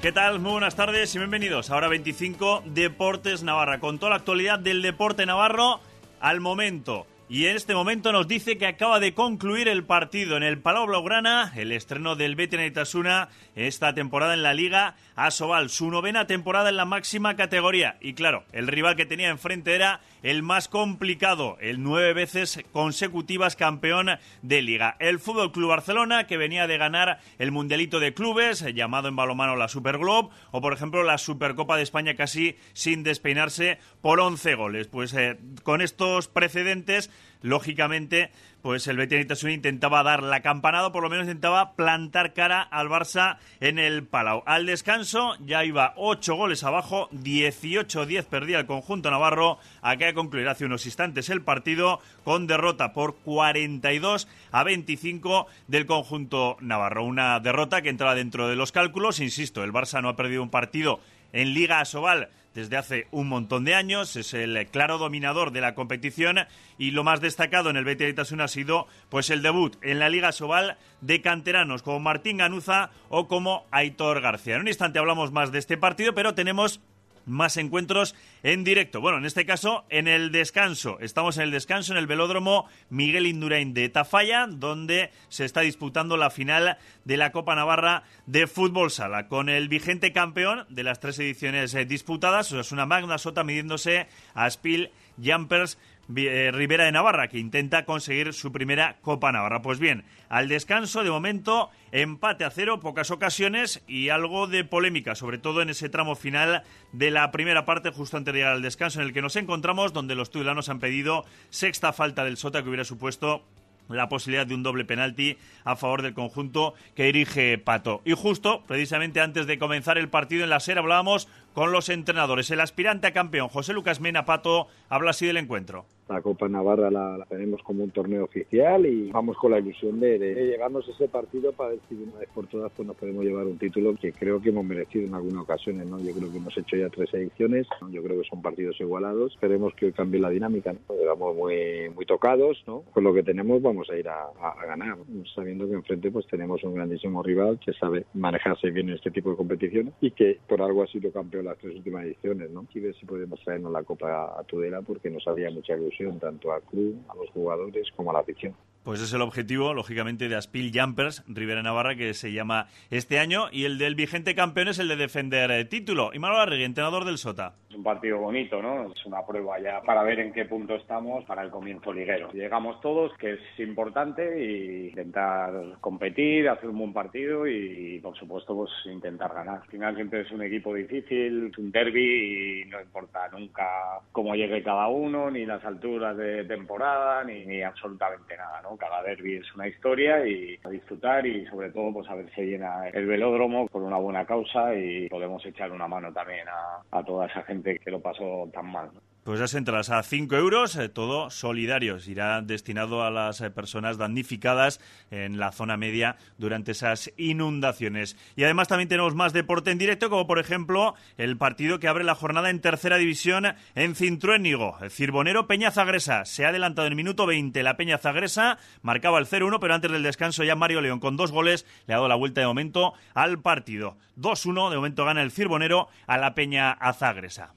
¿Qué tal? Muy buenas tardes y bienvenidos a Hora 25 Deportes Navarra, con toda la actualidad del deporte navarro al momento. Y en este momento nos dice que acaba de concluir el partido en el Palau Blaugrana, el estreno del Betis Itasuna esta temporada en la Liga Asobal, su novena temporada en la máxima categoría. Y claro, el rival que tenía enfrente era el más complicado, el nueve veces consecutivas campeón de Liga. El Fútbol Club Barcelona, que venía de ganar el Mundialito de Clubes, llamado en balomano la Super Globe, o por ejemplo la Supercopa de España casi sin despeinarse por 11 goles. Pues eh, con estos precedentes lógicamente, pues el Betis intentaba dar la campanada, por lo menos intentaba plantar cara al Barça en el Palau. Al descanso ya iba 8 goles abajo, 18-10 perdía el conjunto navarro. Acaba de concluir hace unos instantes el partido con derrota por 42 a 25 del conjunto navarro. Una derrota que entraba dentro de los cálculos, insisto, el Barça no ha perdido un partido en Liga Asobal desde hace un montón de años, es el claro dominador de la competición y lo más destacado en el Betis Itasuna ha sido pues el debut en la Liga Sobal de canteranos como Martín Ganuza o como Aitor García. En un instante hablamos más de este partido, pero tenemos más encuentros en directo. Bueno, en este caso, en el descanso. Estamos en el descanso en el velódromo Miguel Indurain de Tafalla, donde se está disputando la final de la Copa Navarra de Fútbol Sala, con el vigente campeón de las tres ediciones eh, disputadas, o sea, es una magna sota midiéndose a Spiel Jumpers eh, Rivera de Navarra, que intenta conseguir su primera Copa Navarra. Pues bien, al descanso, de momento, empate a cero, pocas ocasiones y algo de polémica, sobre todo en ese tramo final de la primera parte, justo antes de llegar al descanso, en el que nos encontramos, donde los tudelanos han pedido sexta falta del Sota, que hubiera supuesto la posibilidad de un doble penalti a favor del conjunto que dirige Pato. Y justo, precisamente antes de comenzar el partido en la SER, hablábamos con los entrenadores. El aspirante a campeón, José Lucas Mena Pato, habla así del encuentro. La Copa Navarra la, tenemos como un torneo oficial y vamos con la ilusión de, llevarnos ese partido para ver si una vez por todas pues nos podemos llevar un título que creo que hemos merecido en algunas ocasiones. ¿no? Yo creo que hemos hecho ya tres ediciones, yo creo que son partidos igualados. Esperemos que hoy cambie la dinámica. ¿no? Llegamos muy, muy tocados, ¿no? con lo que tenemos vamos a ir a, ganar, sabiendo que enfrente pues tenemos un grandísimo rival que sabe manejarse bien en este tipo de competiciones y que por algo ha sido campeón las tres últimas ediciones. ¿no? Y ver si podemos traernos la Copa a Tudela porque nos había mucha ilusión tanto al club, a los jugadores como a la afición. Pues es el objetivo, lógicamente, de Aspil Jumpers, Rivera Navarra, que se llama este año, y el del vigente campeón es el de defender el título. Y Manuel Arregui, entrenador del Sota. Es un partido bonito, ¿no? Es una prueba ya para ver en qué punto estamos para el comienzo liguero. Llegamos todos, que es importante, y intentar competir, hacer un buen partido y, por supuesto, pues intentar ganar. Al final siempre es un equipo difícil, es un derby y no importa nunca cómo llegue cada uno, ni las alturas de temporada, ni absolutamente nada, ¿no? Cada derby es una historia y a disfrutar y sobre todo pues a ver si llena el velódromo por una buena causa y podemos echar una mano también a, toda esa gente que lo pasó tan mal. Pues las entradas a 5 euros, eh, todo solidarios. Irá destinado a las eh, personas damnificadas en la zona media durante esas inundaciones. Y además también tenemos más deporte en directo, como por ejemplo el partido que abre la jornada en tercera división en Cintruénigo. El Cirbonero Peña Zagresa se ha adelantado en el minuto 20. La Peña Zagresa marcaba el 0-1, pero antes del descanso ya Mario León con dos goles le ha dado la vuelta de momento al partido. 2-1, de momento gana el Cirbonero a la Peña Azagresa.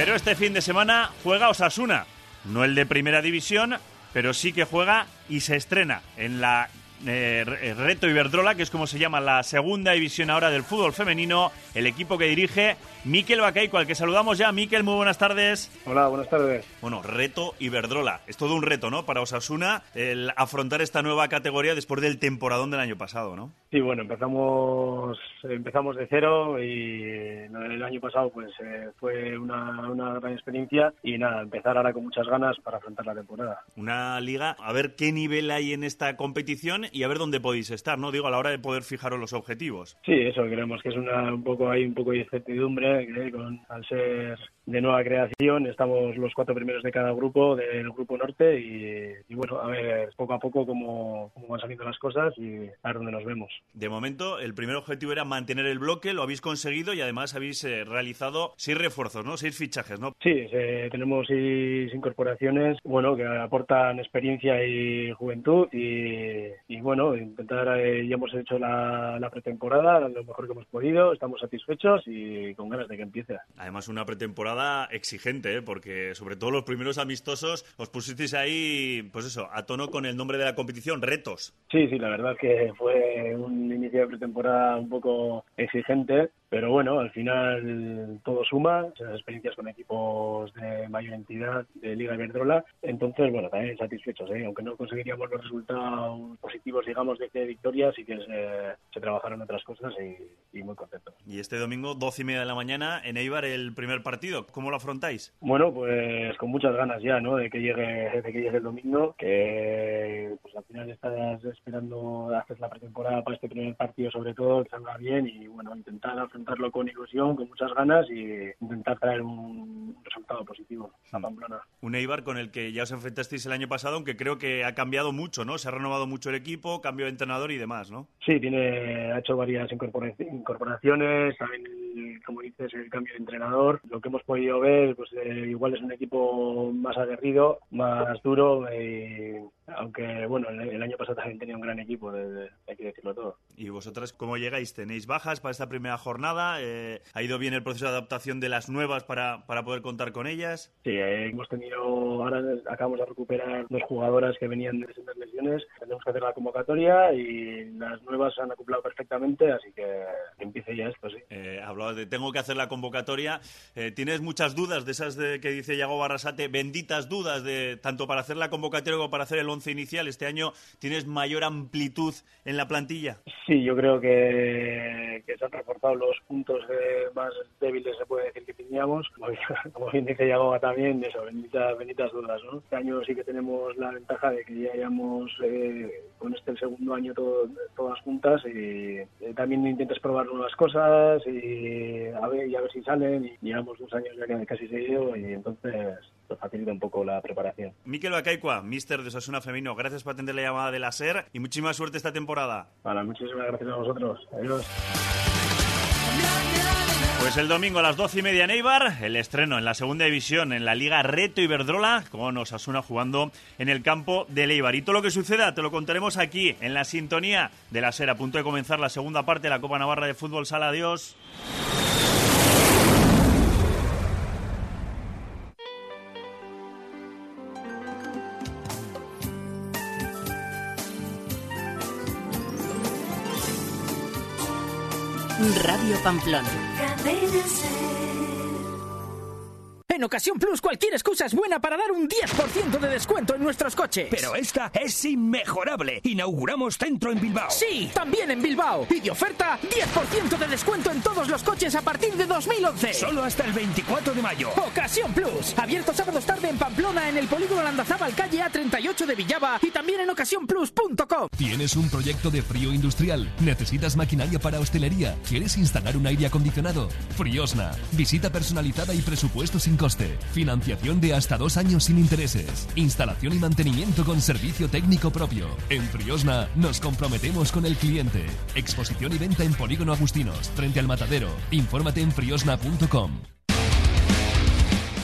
Pero este fin de semana juega Osasuna, no el de primera división, pero sí que juega y se estrena en la eh, Reto Iberdrola, que es como se llama la segunda división ahora del fútbol femenino, el equipo que dirige Miquel Bacaico, al que saludamos ya. Miquel, muy buenas tardes. Hola, buenas tardes. Bueno, Reto Iberdrola. Es todo un reto, ¿no? Para Osasuna el afrontar esta nueva categoría después del temporadón del año pasado, ¿no? Sí, bueno, empezamos empezamos de cero y el año pasado pues eh, fue una, una gran experiencia y nada, empezar ahora con muchas ganas para afrontar la temporada. Una liga, a ver qué nivel hay en esta competición y a ver dónde podéis estar, ¿no? Digo, a la hora de poder fijaros los objetivos. Sí, eso creemos que es una, un poco hay un poco de incertidumbre, que con, al ser de nueva creación. Estamos los cuatro primeros de cada grupo, del grupo norte, y, bueno, a ver poco a poco cómo, cómo, van saliendo las cosas y a ver dónde nos vemos. De momento, el primer objetivo era mantener el bloque, lo habéis conseguido y además habéis eh, realizado seis refuerzos, ¿no? Seis fichajes, ¿no? Sí, tenemos seis incorporaciones, bueno, que aportan experiencia y juventud y, bueno, intentar, eh, ya hemos hecho la, la pretemporada lo mejor que hemos podido, estamos satisfechos y con ganas de que empiece. Además, una pretemporada exigente, ¿eh? porque sobre todo los primeros amistosos os pusisteis ahí, pues eso, a tono con el nombre de la competición, retos. Sí, sí, la verdad que fue un inicio de pretemporada un poco exigente, pero bueno, al final todo suma, esas experiencias con equipos de mayor entidad de Liga Iberdrola, entonces bueno, también satisfechos, ¿eh? aunque no conseguiríamos los resultados positivos, digamos, de que victorias, sí que se, se trabajaron otras cosas y, muy contentos. Y este domingo, 12 y media de la mañana, en Eibar el primer partido, ¿cómo lo afrontáis? Bueno, pues con muchas ganas ya, ¿no? De que llegue, de que llegue el domingo, que pues al final estás esperando, haces la pretemporada para este primer partido sobre todo, que salga bien y bueno, intentar afrontarlo con ilusión, con muchas ganas y intentar traer un resultado positivo a. Pamplona. Un Eibar con el que ya os enfrentasteis el año pasado, aunque creo que ha cambiado mucho, ¿no? Se ha renovado mucho el equipo, cambio de entrenador y demás, ¿no? Sí, tiene, ha hecho varias incorporaciones, también, como dices, el cambio de entrenador. Lo que hemos podido ver, pues eh, igual es un equipo más aguerrido, más duro, y aunque bueno, el, año pasado también tenía un gran equipo, hay que decirlo todo. ¿Y vosotras cómo llegáis? ¿Tenéis bajas para esta primera jornada? Eh, ¿Ha ido bien el proceso de adaptación de las nuevas para, para poder contar con ellas? Sí, eh, hemos tenido, ahora acabamos de recuperar dos jugadoras que venían de recientes lesiones, tenemos que hacer la convocatoria y las nuevas se han acoplado perfectamente, así que empiece ya esto, sí. Eh, hablabas de tengo que hacer la convocatoria, eh, ¿tienes muchas dudas de esas de que dice Yago Barrasate, benditas dudas de tanto para hacer la convocatoria como para hacer el once inicial? ¿Este año tienes mayor amplitud en la plantilla? Sí, yo creo que, se han reforzado los puntos más débiles, se puede decir que teníamos. Como, bien dice Yagoba también, eso, benditas, benditas dudas. ¿no? Este año sí que tenemos la ventaja de que ya hayamos eh, con este el segundo año todas juntas y eh, también intentas probar nuevas cosas y a ver, y a ver si salen. Y llevamos dos años ya casi seguido y entonces facilita un poco la preparación. Miquel Bacaicua, mister de Osasuna Femenino, gracias por atender la llamada de la SER y muchísima suerte esta temporada. Vale, muchísimas gracias a vosotros. Adiós. Pues el domingo a las doce y media en Eibar, el estreno en la segunda división en la Liga Reto Iberdrola, con Osasuna jugando en el campo de Eibar. Y todo lo que suceda te lo contaremos aquí, en la sintonía de la SER. A punto de comenzar la segunda parte de la Copa Navarra de Fútbol Sala. Adiós. Radio Pamplona. En Ocasión Plus cualquier excusa es buena para dar un 10% de descuento en nuestros coches. Pero esta es inmejorable. Inauguramos centro en Bilbao. Sí, también en Bilbao. Y de oferta, 10% de descuento en todos los coches a partir de 2011. Solo hasta el 24 de mayo. Ocasión Plus. Abierto sábados tarde en Pamplona en el polígono Landazábal calle A38 de Villaba y también en ocasiónplus.com. ¿Tienes un proyecto de frío industrial? ¿Necesitas maquinaria para hostelería? ¿Quieres instalar un aire acondicionado? Friosna. Visita personalizada y presupuesto sin costo Financiación de hasta dos años sin intereses. Instalación y mantenimiento con servicio técnico propio. En Friosna nos comprometemos con el cliente. Exposición y venta en Polígono Agustinos, frente al Matadero. Infórmate en friosna.com.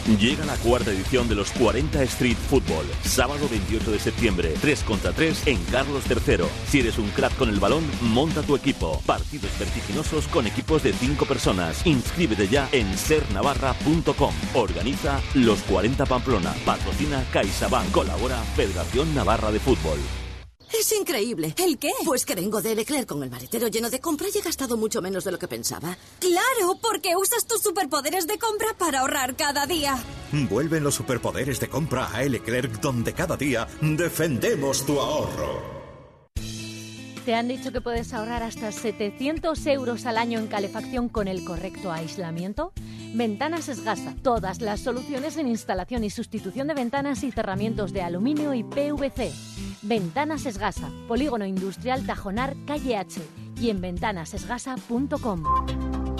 Llega la cuarta edición de los 40 Street Football, sábado 28 de septiembre, 3 contra 3 en Carlos III. Si eres un crack con el balón, monta tu equipo. Partidos vertiginosos con equipos de 5 personas. Inscríbete ya en sernavarra.com. Organiza los 40 Pamplona. Patrocina CaixaBank. Colabora Federación Navarra de Fútbol. Es increíble. ¿El qué? Pues que vengo de Leclerc con el maletero lleno de compra y he gastado mucho menos de lo que pensaba. ¡Claro! Porque usas tus superpoderes de compra para ahorrar cada día. Vuelven los superpoderes de compra a Leclerc, donde cada día defendemos tu ahorro. ¿Te han dicho que puedes ahorrar hasta 700 euros al año en calefacción con el correcto aislamiento? Ventanas Esgasa. Todas las soluciones en instalación y sustitución de ventanas y cerramientos de aluminio y PVC. Ventanas Esgasa. Polígono Industrial Tajonar, calle H. Y en ventanasesgasa.com.